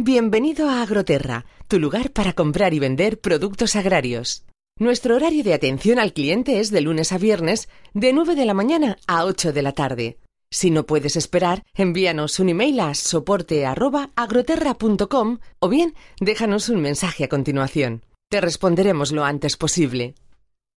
Bienvenido a Agroterra, tu lugar para comprar y vender productos agrarios. Nuestro horario de atención al cliente es de lunes a viernes, de 9 de la mañana a 8 de la tarde. Si no puedes esperar, envíanos un email a soporte@agroterra.com o bien déjanos un mensaje a continuación. Te responderemos lo antes posible.